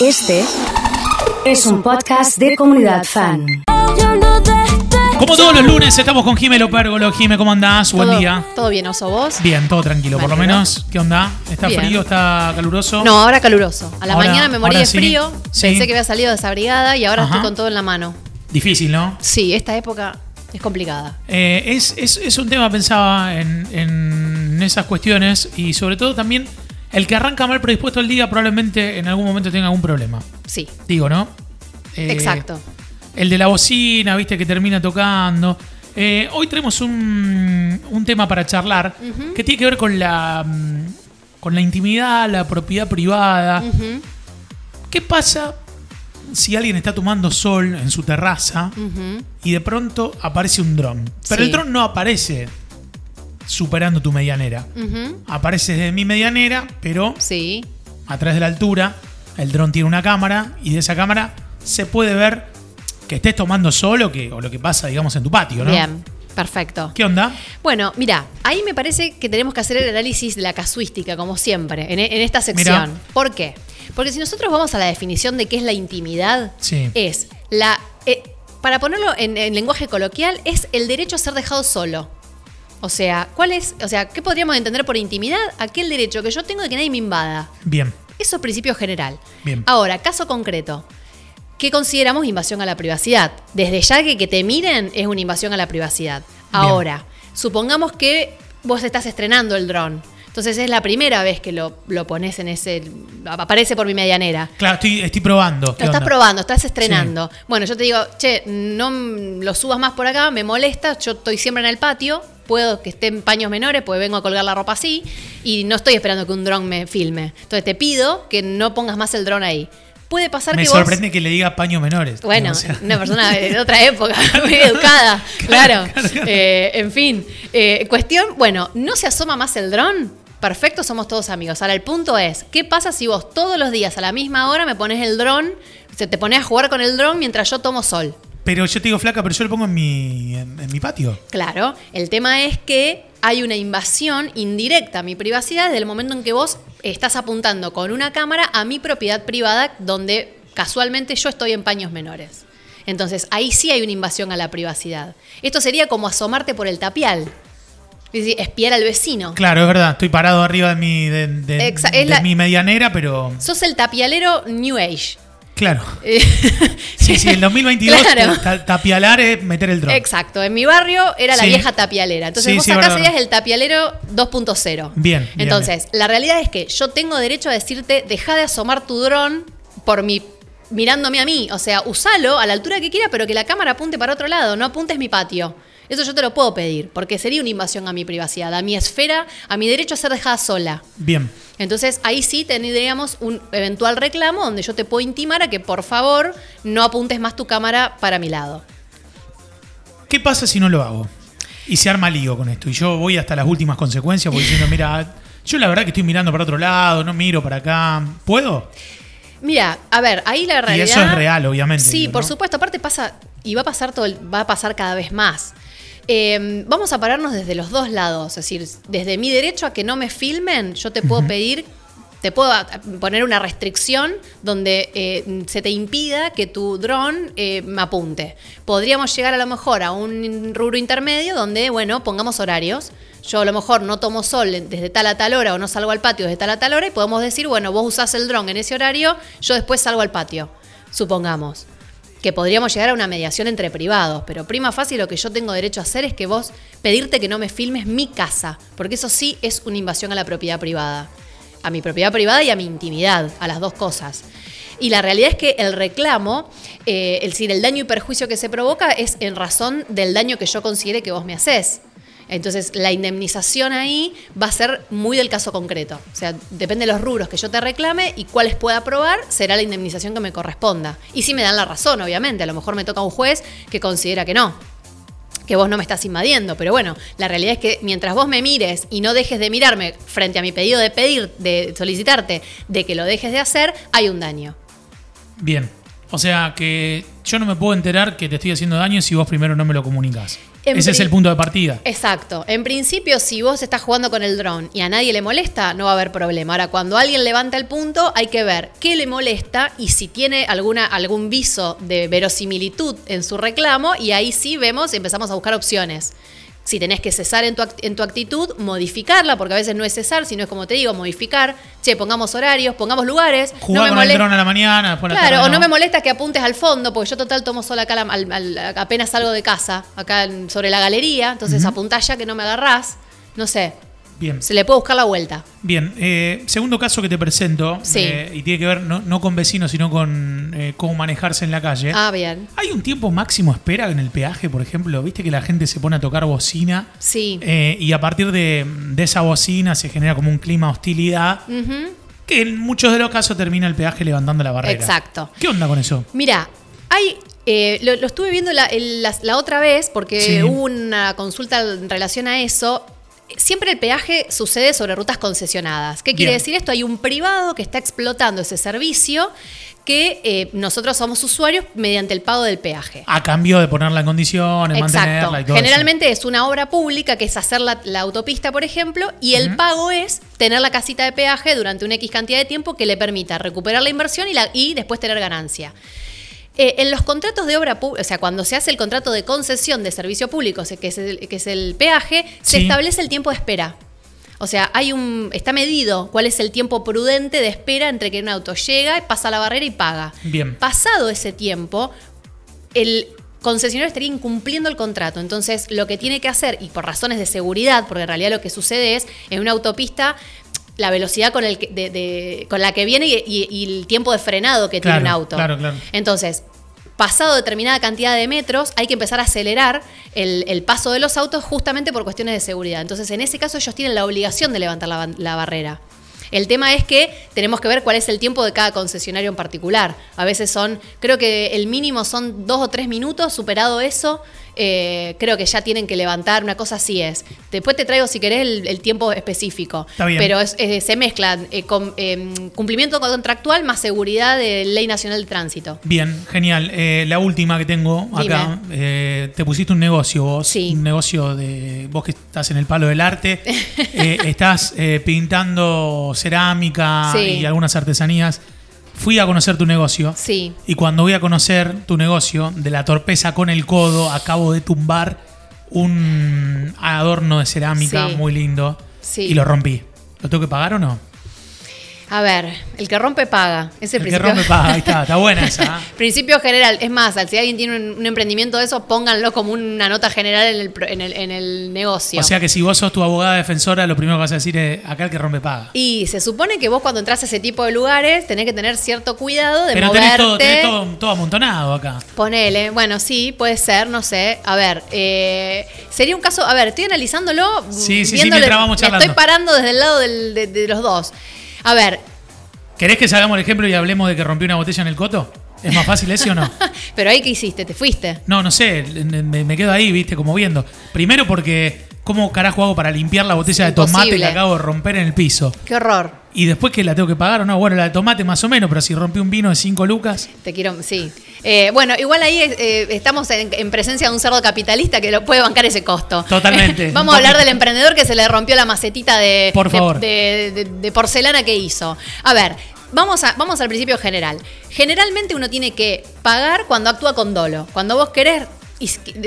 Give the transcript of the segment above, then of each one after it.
Este es un podcast de comunidad fan. Como todos los lunes estamos con Jime Lopérgolo. Jime, ¿cómo andás? Buen Todo- día. ¿Todo bien, oso vos? Bien, todo tranquilo. Por lo menos, ¿qué onda? ¿Está Bien. frío? ¿Está caluroso? No, ahora caluroso. A la Ahora- mañana me morí ahora de sí. frío. Sí. Pensé que había salido desabrigada y ahora Ajá. estoy con todo en la mano. Difícil, ¿no? Sí, esta época es complicada. Eh, es, es- es un tema, pensaba en, en esas cuestiones y sobre todo también el que arranca mal predispuesto el día probablemente en algún momento tenga algún problema. Sí, Digo, ¿no? Eh, exacto. El de la bocina, viste, que termina tocando. Eh, hoy tenemos un, un tema para charlar que tiene que ver con la, mm, con la intimidad, la propiedad privada. ¿Qué pasa si alguien está tomando sol en su terraza y de pronto aparece un dron? Pero Sí. el dron no aparece superando tu medianera. Ujú, Aparece desde mi medianera, pero Sí, a través de la altura, el dron tiene una cámara y de esa cámara se puede ver que estés tomando sol o, que, o lo que pasa, digamos, en tu patio, ¿no? bien, perfecto. ¿Qué onda? Bueno, mira, ahí me parece que tenemos que hacer el análisis de la casuística, como siempre, en, en esta sección. Mirá. ¿Por qué? Porque si nosotros vamos a la definición de qué es la intimidad, Sí. es la. eh, para ponerlo en, en lenguaje coloquial, es el derecho a ser dejado solo. O sea, ¿cuál es? O sea, ¿qué podríamos entender por intimidad? Aquel derecho que yo tengo de que nadie me invada. Bien, Eso es principio general. Bien. Ahora, caso concreto. ¿Qué consideramos invasión a la privacidad? Desde ya que que te miren es una invasión a la privacidad. Ahora, supongamos que vos estás estrenando el dron. Entonces es la primera vez que lo, lo pones en ese... aparece por mi medianera. claro, estoy, estoy probando. ¿Qué Lo estás onda? probando, estás estrenando. Bueno, yo te digo, che, no lo subas más por acá, me molesta, yo estoy siempre en el patio, puedo que esté en paños menores, pues vengo a colgar la ropa así, y no estoy esperando que un dron me filme. Entonces te pido que no pongas más el dron ahí. Puede pasar Me que sorprende vos... que le diga paños menores. Bueno, O sea, una persona de otra época, muy educada, claro. Claro, claro. Eh, en fin, eh, cuestión, bueno, ¿no se asoma más el dron? Perfecto, somos todos amigos. Ahora el punto es, ¿qué pasa si vos todos los días a la misma hora me pones el dron, se te pones a jugar con el dron mientras yo tomo sol? Pero yo te digo flaca, pero yo lo pongo en mi, en, en mi patio. Claro, el tema es que hay una invasión indirecta a mi privacidad desde el momento en que vos estás apuntando con una cámara a mi propiedad privada donde casualmente yo estoy en paños menores. Entonces, ahí sí hay una invasión a la privacidad. Esto sería como asomarte por el tapial. Es decir, espiar al vecino. Claro, es verdad. Estoy parado arriba de mi, de, de- la- mi medianera, pero. Sos el tapialero New Age. Claro. Eh, Sí, sí, el 2022 Claro. ta- tapialar es meter el dron. Exacto, en mi barrio era la Sí. vieja tapialera. Entonces Sí, vos acá serías el tapialero 2.0. Bien, bien, Entonces, la realidad es que yo tengo derecho a decirte, deja de asomar tu dron por mi mirándome a mí. O sea, usalo a la altura que quiera, pero que la cámara apunte para otro lado, no apuntes mi patio. Eso yo te lo puedo pedir, porque sería una invasión a mi privacidad, a mi esfera, a mi derecho a ser dejada sola. Bien. Entonces ahí sí tendríamos un eventual reclamo donde yo te puedo intimar a que por favor no apuntes más tu cámara para mi lado. ¿Qué pasa si no lo hago? Y se arma lío con esto. Y yo voy hasta las últimas consecuencias porque diciendo, mira, yo la verdad que estoy mirando para otro lado, no miro para acá. ¿Puedo? Mira, a ver, ahí la realidad. eso es real, obviamente, Sí, digo, por supuesto. Aparte pasa y va a pasar todo, el- va a pasar cada vez más. Eh, vamos a pararnos desde los dos lados, es decir, desde mi derecho a que no me filmen, yo te puedo pedir, te puedo a- poner una restricción donde eh, se te impida que tu dron eh, me apunte. Podríamos llegar a lo mejor a un rubro intermedio donde, bueno, pongamos horarios. Yo a lo mejor no tomo sol desde tal a tal hora o no salgo al patio desde tal a tal hora y podemos decir, bueno, vos usás el dron en ese horario, yo después salgo al patio, supongamos que podríamos llegar a una mediación entre privados, pero prima fácil lo que yo tengo derecho a hacer es que vos pedirte que no me filmes mi casa, porque eso sí es una invasión a la propiedad privada, a mi propiedad privada y a mi intimidad, a las dos cosas. Y la realidad es que el reclamo, eh, decir, el daño y perjuicio que se provoca es en razón del daño que yo considere que vos me haces. Entonces, la indemnización ahí va a ser muy del caso concreto. O sea, depende de los rubros que yo te reclame y cuáles pueda probar, será la indemnización que me corresponda. Y si me dan la razón, obviamente. A lo mejor me toca un juez que considera que no que vos no me estás invadiendo, pero bueno, la realidad es que mientras vos me mires y no dejes de mirarme frente a mi pedido de pedir, de solicitarte, de que lo dejes de hacer, hay un daño. Bien. O sea que yo no me puedo enterar que te estoy haciendo daño si vos primero no me lo comunicas. En Ese es el punto de partida. Exacto. En principio, si vos estás jugando con el dron y a nadie le molesta, no va a haber problema. Ahora, cuando alguien levanta el punto, hay que ver qué le molesta y si tiene alguna, algún viso de verosimilitud en su reclamo, y ahí sí vemos y empezamos a buscar opciones. Si tenés que cesar en tu, act- en tu actitud, modificarla, porque a veces no es cesar, sino es como te digo, modificar. Che, pongamos horarios, pongamos lugares. Jugar con el molesta- dron a la mañana, después la Claro, tarde o no me molesta que apuntes al fondo, porque yo total tomo sola acá, la- al- al- apenas salgo de casa, acá en- sobre la galería, entonces apuntás ya que no me agarrás. No sé, Bien. se le puede buscar la vuelta. Bien, eh, segundo caso que te presento, Sí. eh, y tiene que ver no, no con vecinos, sino con eh, cómo manejarse en la calle. Ah, bien. ¿Hay un tiempo máximo espera en el peaje, por ejemplo? ¿Viste que la gente se pone a tocar bocina? Sí. Y a partir de, de esa bocina se genera como un clima de hostilidad, que en muchos de los casos termina el peaje levantando la barrera. Exacto. ¿Qué onda con eso? Mira, hay. eh, lo, lo estuve viendo la, la- la otra vez porque Sí. hubo una consulta en relación a eso. Siempre el peaje sucede sobre rutas concesionadas. ¿Qué quiere Bien. decir esto? Hay un privado que está explotando ese servicio que eh, nosotros somos usuarios mediante el pago del peaje. A cambio de ponerla en condiciones, mantenerla y todo Generalmente es una obra pública que es hacer la, la autopista, por ejemplo, y el pago es tener la casita de peaje durante una X cantidad de tiempo que le permita recuperar la inversión y, la- y después tener ganancia. Eh, en los contratos de obra pública, o sea, cuando se hace el contrato de concesión de servicio público, que es el, que es el peaje, se Sí. establece el tiempo de espera. O sea, hay un, está medido cuál es el tiempo prudente de espera entre que un auto llega, pasa la barrera y paga. Bien. Pasado ese tiempo, el concesionario estaría incumpliendo el contrato. Entonces, lo que tiene que hacer, y por razones de seguridad, porque en realidad lo que sucede es, en una autopista, la velocidad con, el que- de- de- con la que viene y, y- y el tiempo de frenado que tiene un auto. claro, claro. Entonces, pasado determinada cantidad de metros, hay que empezar a acelerar el, paso de los autos justamente por cuestiones de seguridad. Entonces, en ese caso, ellos tienen la obligación de levantar la barrera. El tema es que tenemos que ver cuál es el tiempo de cada concesionario en particular. A veces son, creo que el mínimo son dos o tres minutos, superado eso, eh, creo que ya tienen que levantar, una cosa así es. Después te traigo, si querés, el, el tiempo específico. Está bien. Pero es- se mezclan eh, con, eh, cumplimiento contractual más seguridad de Ley Nacional de Tránsito. Bien, genial. La última que tengo acá, te pusiste un negocio vos, Sí. un negocio de vos que estás en el palo del arte, estás pintando cerámica Sí. y algunas artesanías. Fui a conocer tu negocio Sí. y cuando voy a conocer tu negocio, de la torpeza con el codo, acabo de tumbar un adorno de cerámica Sí. muy lindo Sí. y lo rompí. ¿Lo tengo que pagar o no? A ver, el que rompe paga. Ese El que principio. rompe paga, ahí está, está buena esa. ¿ah? Principio general. Es más, si alguien tiene un, un emprendimiento de eso, pónganlo como una nota general en el, en el, en el negocio. O sea que si vos sos tu abogada defensora, lo primero que vas a decir es acá el que rompe paga. y se supone que vos cuando entras a ese tipo de lugares tenés que tener cierto cuidado de Pero moverte. tenés todo, tenés todo, todo amontonado acá. Ponele, bueno, sí, puede ser, no sé. A ver, eh, sería un caso, a ver, estoy analizándolo. Sí, sí, sí, mientras vamos charlando. estoy parando desde el lado del- de, de los dos. A ver, ¿Querés que salgamos el ejemplo y hablemos de que rompió una botella en el coto? ¿Es más fácil ese o no? pero ahí qué hiciste, te fuiste. No, no sé, me, me quedo ahí, viste, como viendo. Primero porque, ¿cómo carajo hago para limpiar la botella de tomate que acabo de romper en el piso? Qué horror. Y después que la tengo que pagar o no, bueno, la de tomate más o menos, pero si rompí un vino de 5 lucas, Te quiero, sí. Eh, bueno, igual ahí eh, estamos en, en presencia de un cerdo capitalista que lo puede bancar ese costo. Totalmente. Vamos a hablar del emprendedor que se le rompió la macetita de, Por de- favor. de- de- de porcelana que hizo. A ver, vamos, a, vamos al principio general. Generalmente uno tiene que pagar cuando actúa con dolo. Cuando vos querés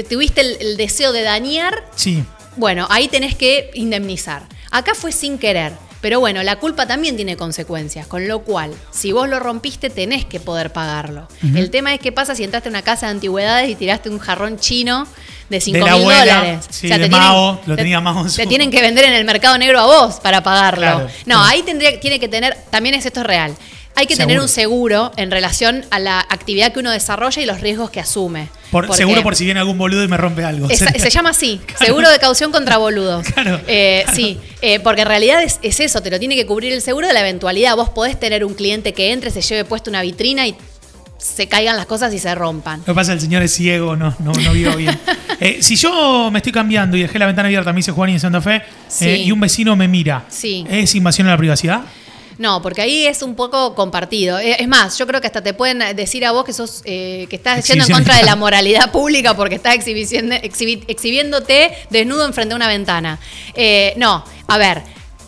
tuviste el, el deseo de dañar, sí. bueno, ahí tenés que indemnizar. Acá fue sin querer. Pero bueno, la culpa también tiene consecuencias, con lo cual, si vos lo rompiste, tenés que poder pagarlo. El tema es qué pasa si entraste a una casa de antigüedades y tiraste un jarrón chino de 5 la mil abuela, dólares. sí, de Mao, lo tenía Mao Te tienen que vender en el mercado negro a vos para pagarlo. Claro, no, ahí tendría, tiene que tener, también es esto es real. Hay que tener un seguro en relación a la actividad que uno desarrolla y los riesgos que asume. Por, Porque- seguro por si viene algún boludo y me rompe algo. Se llama así, seguro de caución contra boludos. Claro, Eh, claro. Sí, eh, porque en realidad es, es eso, te lo tiene que cubrir el seguro de la eventualidad. Vos podés tener un cliente que entre, se lleve puesto una vitrina y se caigan las cosas y se rompan. Lo que pasa es que el señor es ciego, no, no, no vio bien. Eh, si yo me estoy cambiando y dejé la ventana abierta, me dice Juan y en Santa Fe, Sí. y un vecino me mira, Sí. ¿es invasión a la privacidad? No, porque ahí es un poco compartido. Eh, Es más, yo creo que hasta te pueden decir a vos que sos eh, que estás yendo en contra de la moralidad pública porque estás exhibi- exhibiéndote desnudo enfrente de una ventana. Eh, no, a ver.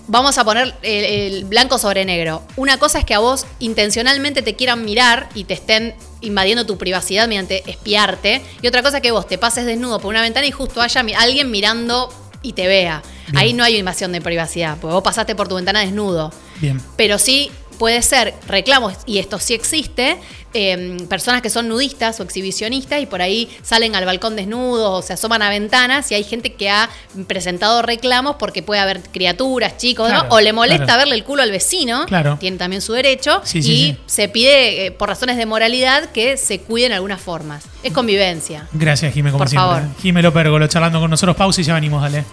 Vamos a poner el, el blanco sobre negro. Una cosa es que a vos intencionalmente te quieran mirar y te estén invadiendo tu privacidad mediante espiarte. Y otra cosa es que vos te pases desnudo por una ventana y justo haya alguien mirando y te vea. Bien. Ahí no hay invasión de privacidad, porque vos pasaste por tu ventana desnudo. Bien. Pero sí puede ser reclamos, y esto sí existe, eh, personas que son nudistas o exhibicionistas y por ahí salen al balcón desnudos o se asoman a ventanas y hay gente que ha presentado reclamos porque puede haber criaturas, chicos, ¿no? O le molesta claro. verle el culo al vecino, Claro. tiene también su derecho, Sí, y sí, sí. se pide eh, por razones de moralidad que se cuiden algunas formas. Es convivencia. Gracias, Jime, como Por siempre. favor. Jime López, charlando con nosotros. Pausa y ya venimos, dale.